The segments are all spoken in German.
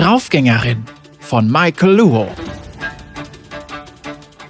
Draufgängerin von Michael Luo.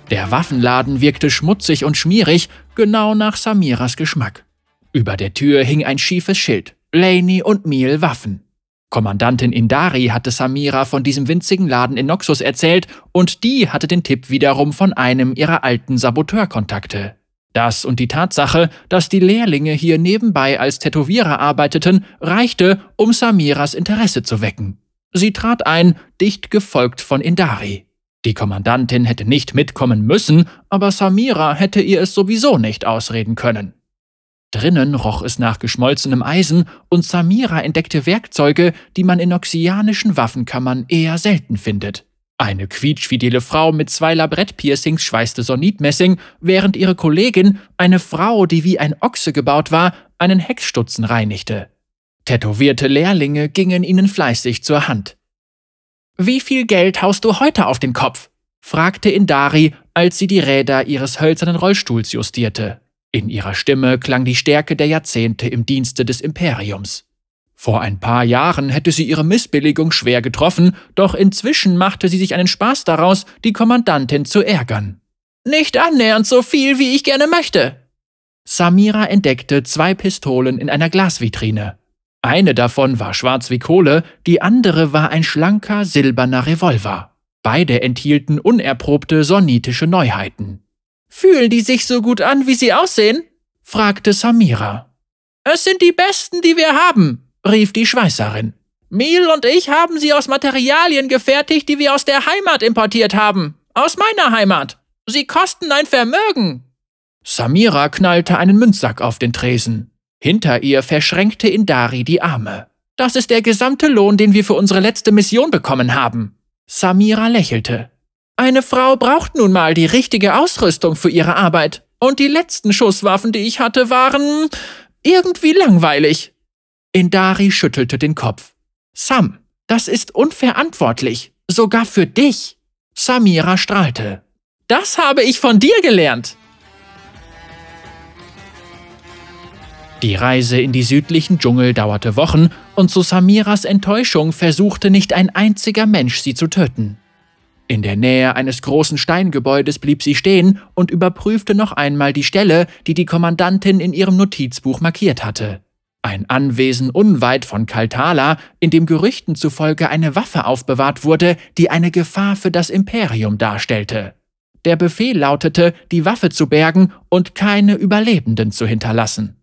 Der Waffenladen wirkte schmutzig und schmierig, genau nach Samiras Geschmack. Über der Tür hing ein schiefes Schild. Laney und Miel Waffen. Kommandantin Indari hatte Samira von diesem winzigen Laden in Noxus erzählt und die hatte den Tipp wiederum von einem ihrer alten Saboteurkontakte. Das und die Tatsache, dass die Lehrlinge hier nebenbei als Tätowierer arbeiteten, reichte, um Samiras Interesse zu wecken. Sie trat ein, dicht gefolgt von Indari. Die Kommandantin hätte nicht mitkommen müssen, aber Samira hätte ihr es sowieso nicht ausreden können. Drinnen roch es nach geschmolzenem Eisen und Samira entdeckte Werkzeuge, die man in oxianischen Waffenkammern eher selten findet. Eine quietschfidele Frau mit zwei Labrettpiercings schweißte Sonitmessing, während ihre Kollegin, eine Frau, die wie ein Ochse gebaut war, einen Hexstutzen reinigte. Tätowierte Lehrlinge gingen ihnen fleißig zur Hand. Wie viel Geld haust du heute auf den Kopf? fragte Indari, als sie die Räder ihres hölzernen Rollstuhls justierte. In ihrer Stimme klang die Stärke der Jahrzehnte im Dienste des Imperiums. Vor ein paar Jahren hätte sie ihre Missbilligung schwer getroffen, doch inzwischen machte sie sich einen Spaß daraus, die Kommandantin zu ärgern. Nicht annähernd so viel, wie ich gerne möchte. Samira entdeckte zwei Pistolen in einer Glasvitrine. Eine davon war schwarz wie Kohle, die andere war ein schlanker silberner Revolver. Beide enthielten unerprobte sonnitische Neuheiten. Fühlen die sich so gut an, wie sie aussehen? fragte Samira. Es sind die besten, die wir haben, rief die Schweißerin. Miel und ich haben sie aus Materialien gefertigt, die wir aus der Heimat importiert haben. Aus meiner Heimat. Sie kosten ein Vermögen. Samira knallte einen Münzsack auf den Tresen. Hinter ihr verschränkte Indari die Arme. Das ist der gesamte Lohn, den wir für unsere letzte Mission bekommen haben. Samira lächelte. Eine Frau braucht nun mal die richtige Ausrüstung für ihre Arbeit. Und die letzten Schusswaffen, die ich hatte, waren irgendwie langweilig. Indari schüttelte den Kopf. Sam, das ist unverantwortlich. Sogar für dich. Samira strahlte. Das habe ich von dir gelernt. Die Reise in die südlichen Dschungel dauerte Wochen und zu Samiras Enttäuschung versuchte nicht ein einziger Mensch sie zu töten. In der Nähe eines großen Steingebäudes blieb sie stehen und überprüfte noch einmal die Stelle, die die Kommandantin in ihrem Notizbuch markiert hatte. Ein Anwesen unweit von Kaltala, in dem Gerüchten zufolge eine Waffe aufbewahrt wurde, die eine Gefahr für das Imperium darstellte. Der Befehl lautete, die Waffe zu bergen und keine Überlebenden zu hinterlassen.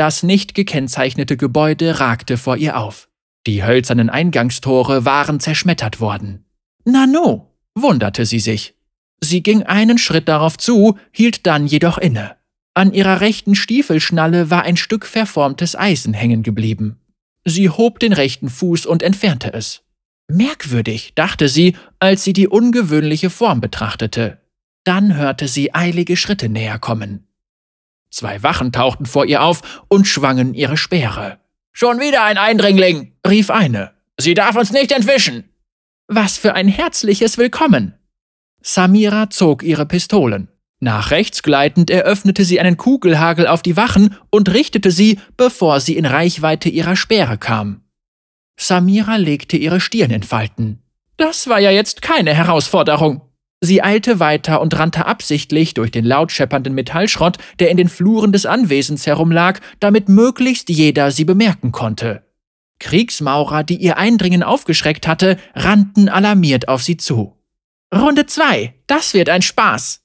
Das nicht gekennzeichnete Gebäude ragte vor ihr auf. Die hölzernen Eingangstore waren zerschmettert worden. Nano, wunderte sie sich. Sie ging einen Schritt darauf zu, hielt dann jedoch inne. An ihrer rechten Stiefelschnalle war ein Stück verformtes Eisen hängen geblieben. Sie hob den rechten Fuß und entfernte es. Merkwürdig, dachte sie, als sie die ungewöhnliche Form betrachtete. Dann hörte sie eilige Schritte näher kommen. Zwei Wachen tauchten vor ihr auf und schwangen ihre Speere. Schon wieder ein Eindringling, rief eine. Sie darf uns nicht entwischen. Was für ein herzliches Willkommen! Samira zog ihre Pistolen. Nach rechts gleitend eröffnete sie einen Kugelhagel auf die Wachen und richtete sie, bevor sie in Reichweite ihrer Speere kam. Samira legte ihre Stirn in Falten. Das war ja jetzt keine Herausforderung. Sie eilte weiter und rannte absichtlich durch den laut scheppernden Metallschrott, der in den Fluren des Anwesens herumlag, damit möglichst jeder sie bemerken konnte. Kriegsmaurer, die ihr Eindringen aufgeschreckt hatte, rannten alarmiert auf sie zu. Runde zwei, das wird ein Spaß.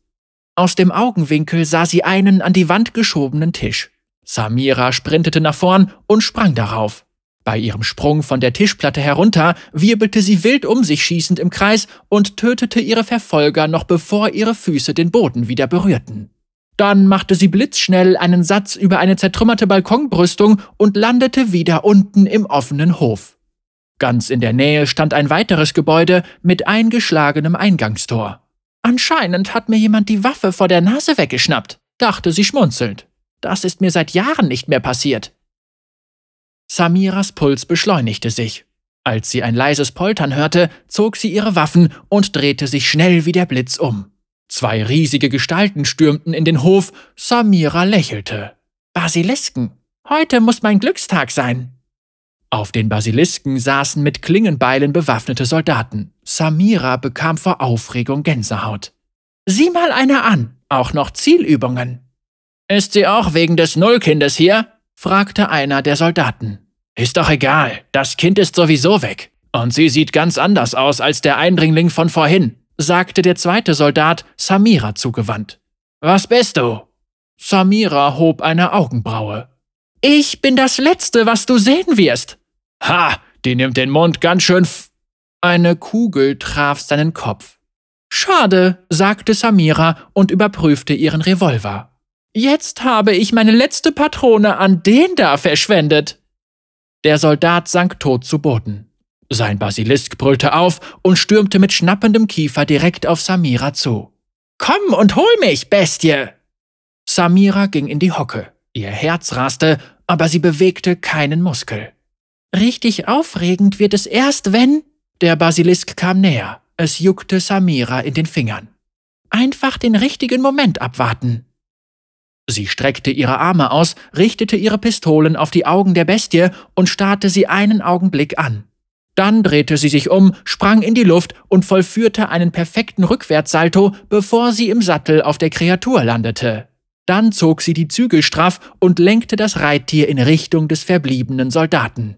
Aus dem Augenwinkel sah sie einen an die Wand geschobenen Tisch. Samira sprintete nach vorn und sprang darauf. Bei ihrem Sprung von der Tischplatte herunter wirbelte sie wild um sich schießend im Kreis und tötete ihre Verfolger noch bevor ihre Füße den Boden wieder berührten. Dann machte sie blitzschnell einen Satz über eine zertrümmerte Balkonbrüstung und landete wieder unten im offenen Hof. Ganz in der Nähe stand ein weiteres Gebäude mit eingeschlagenem Eingangstor. Anscheinend hat mir jemand die Waffe vor der Nase weggeschnappt, dachte sie schmunzelnd. Das ist mir seit Jahren nicht mehr passiert. Samiras Puls beschleunigte sich. Als sie ein leises Poltern hörte, zog sie ihre Waffen und drehte sich schnell wie der Blitz um. Zwei riesige Gestalten stürmten in den Hof, Samira lächelte. Basilisken, heute muss mein Glückstag sein. Auf den Basilisken saßen mit Klingenbeilen bewaffnete Soldaten. Samira bekam vor Aufregung Gänsehaut. Sieh mal einer an, auch noch Zielübungen. Ist sie auch wegen des Nullkindes hier? Fragte einer der Soldaten. Ist doch egal, das Kind ist sowieso weg. Und sie sieht ganz anders aus als der Eindringling von vorhin, sagte der zweite Soldat Samira zugewandt. Was bist du? Samira hob eine Augenbraue. Ich bin das Letzte, was du sehen wirst. Ha, die nimmt den Mund ganz schön f. Eine Kugel traf seinen Kopf. Schade, sagte Samira und überprüfte ihren Revolver. Jetzt habe ich meine letzte Patrone an den da verschwendet. Der Soldat sank tot zu Boden. Sein Basilisk brüllte auf und stürmte mit schnappendem Kiefer direkt auf Samira zu. Komm und hol mich, Bestie! Samira ging in die Hocke. Ihr Herz raste, aber sie bewegte keinen Muskel. Richtig aufregend wird es erst, wenn... Der Basilisk kam näher. Es juckte Samira in den Fingern. Einfach den richtigen Moment abwarten. Sie streckte ihre Arme aus, richtete ihre Pistolen auf die Augen der Bestie und starrte sie einen Augenblick an. Dann drehte sie sich um, sprang in die Luft und vollführte einen perfekten Rückwärtssalto, bevor sie im Sattel auf der Kreatur landete. Dann zog sie die Zügel straff und lenkte das Reittier in Richtung des verbliebenen Soldaten.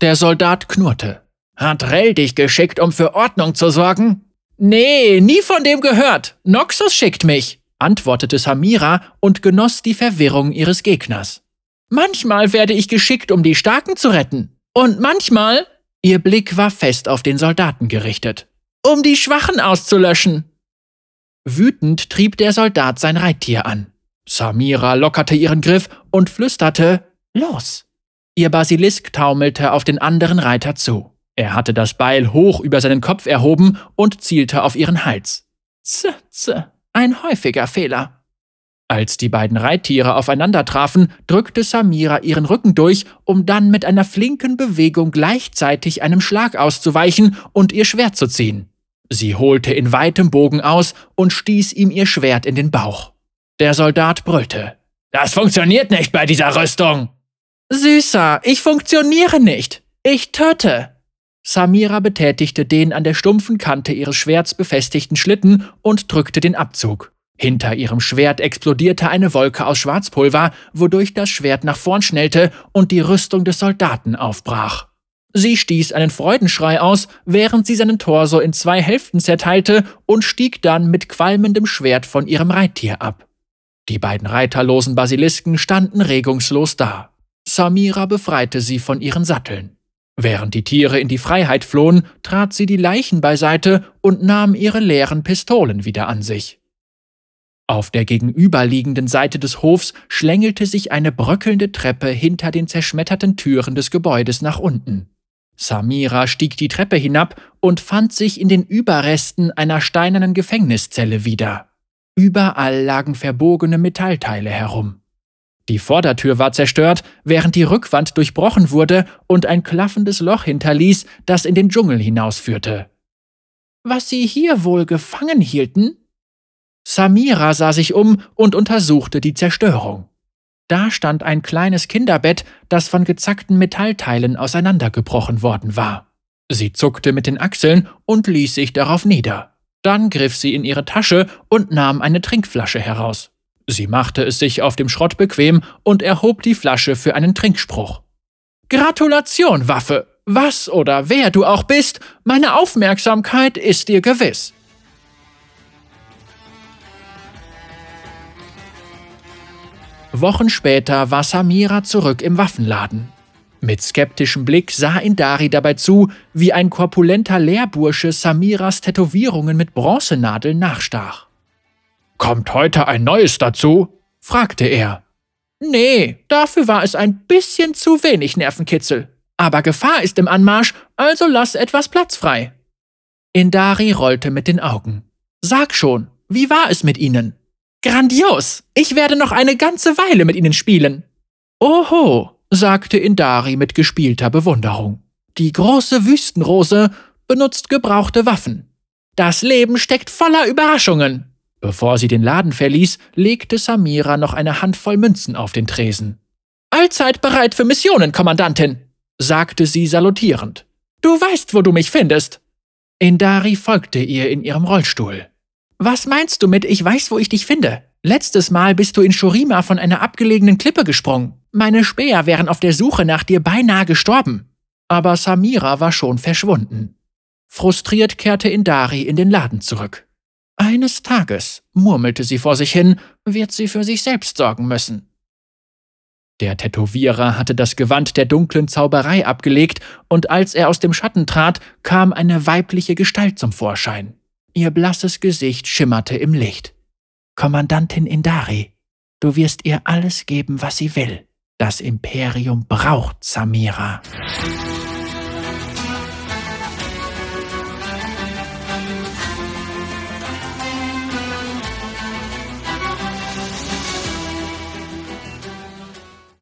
Der Soldat knurrte. Hat Rell dich geschickt, um für Ordnung zu sorgen? Nee, nie von dem gehört. Noxus schickt mich antwortete Samira und genoss die Verwirrung ihres Gegners. Manchmal werde ich geschickt, um die Starken zu retten. Und manchmal, ihr Blick war fest auf den Soldaten gerichtet, um die Schwachen auszulöschen. Wütend trieb der Soldat sein Reittier an. Samira lockerte ihren Griff und flüsterte Los. Ihr Basilisk taumelte auf den anderen Reiter zu. Er hatte das Beil hoch über seinen Kopf erhoben und zielte auf ihren Hals. Z, z, ein häufiger Fehler. Als die beiden Reittiere aufeinander trafen, drückte Samira ihren Rücken durch, um dann mit einer flinken Bewegung gleichzeitig einem Schlag auszuweichen und ihr Schwert zu ziehen. Sie holte in weitem Bogen aus und stieß ihm ihr Schwert in den Bauch. Der Soldat brüllte. Das funktioniert nicht bei dieser Rüstung. Süßer, ich funktioniere nicht. Ich töte. Samira betätigte den an der stumpfen Kante ihres Schwerts befestigten Schlitten und drückte den Abzug. Hinter ihrem Schwert explodierte eine Wolke aus Schwarzpulver, wodurch das Schwert nach vorn schnellte und die Rüstung des Soldaten aufbrach. Sie stieß einen Freudenschrei aus, während sie seinen Torso in zwei Hälften zerteilte und stieg dann mit qualmendem Schwert von ihrem Reittier ab. Die beiden reiterlosen Basilisken standen regungslos da. Samira befreite sie von ihren Satteln. Während die Tiere in die Freiheit flohen, trat sie die Leichen beiseite und nahm ihre leeren Pistolen wieder an sich. Auf der gegenüberliegenden Seite des Hofs schlängelte sich eine bröckelnde Treppe hinter den zerschmetterten Türen des Gebäudes nach unten. Samira stieg die Treppe hinab und fand sich in den Überresten einer steinernen Gefängniszelle wieder. Überall lagen verbogene Metallteile herum. Die Vordertür war zerstört, während die Rückwand durchbrochen wurde und ein klaffendes Loch hinterließ, das in den Dschungel hinausführte. Was sie hier wohl gefangen hielten? Samira sah sich um und untersuchte die Zerstörung. Da stand ein kleines Kinderbett, das von gezackten Metallteilen auseinandergebrochen worden war. Sie zuckte mit den Achseln und ließ sich darauf nieder. Dann griff sie in ihre Tasche und nahm eine Trinkflasche heraus. Sie machte es sich auf dem Schrott bequem und erhob die Flasche für einen Trinkspruch. Gratulation, Waffe! Was oder wer du auch bist, meine Aufmerksamkeit ist dir gewiss. Wochen später war Samira zurück im Waffenladen. Mit skeptischem Blick sah Indari dabei zu, wie ein korpulenter Lehrbursche Samiras Tätowierungen mit Bronzenadeln nachstach. Kommt heute ein neues dazu? fragte er. Nee, dafür war es ein bisschen zu wenig Nervenkitzel. Aber Gefahr ist im Anmarsch, also lass etwas Platz frei. Indari rollte mit den Augen. Sag schon, wie war es mit Ihnen? Grandios! Ich werde noch eine ganze Weile mit Ihnen spielen. Oho, sagte Indari mit gespielter Bewunderung. Die große Wüstenrose benutzt gebrauchte Waffen. Das Leben steckt voller Überraschungen. Bevor sie den Laden verließ, legte Samira noch eine Handvoll Münzen auf den Tresen. Allzeit bereit für Missionen, Kommandantin. sagte sie salutierend. Du weißt, wo du mich findest. Indari folgte ihr in ihrem Rollstuhl. Was meinst du mit Ich weiß, wo ich dich finde? Letztes Mal bist du in Shurima von einer abgelegenen Klippe gesprungen. Meine Späher wären auf der Suche nach dir beinahe gestorben. Aber Samira war schon verschwunden. Frustriert kehrte Indari in den Laden zurück. Eines Tages, murmelte sie vor sich hin, wird sie für sich selbst sorgen müssen. Der Tätowierer hatte das Gewand der dunklen Zauberei abgelegt, und als er aus dem Schatten trat, kam eine weibliche Gestalt zum Vorschein. Ihr blasses Gesicht schimmerte im Licht. Kommandantin Indari, du wirst ihr alles geben, was sie will. Das Imperium braucht Samira.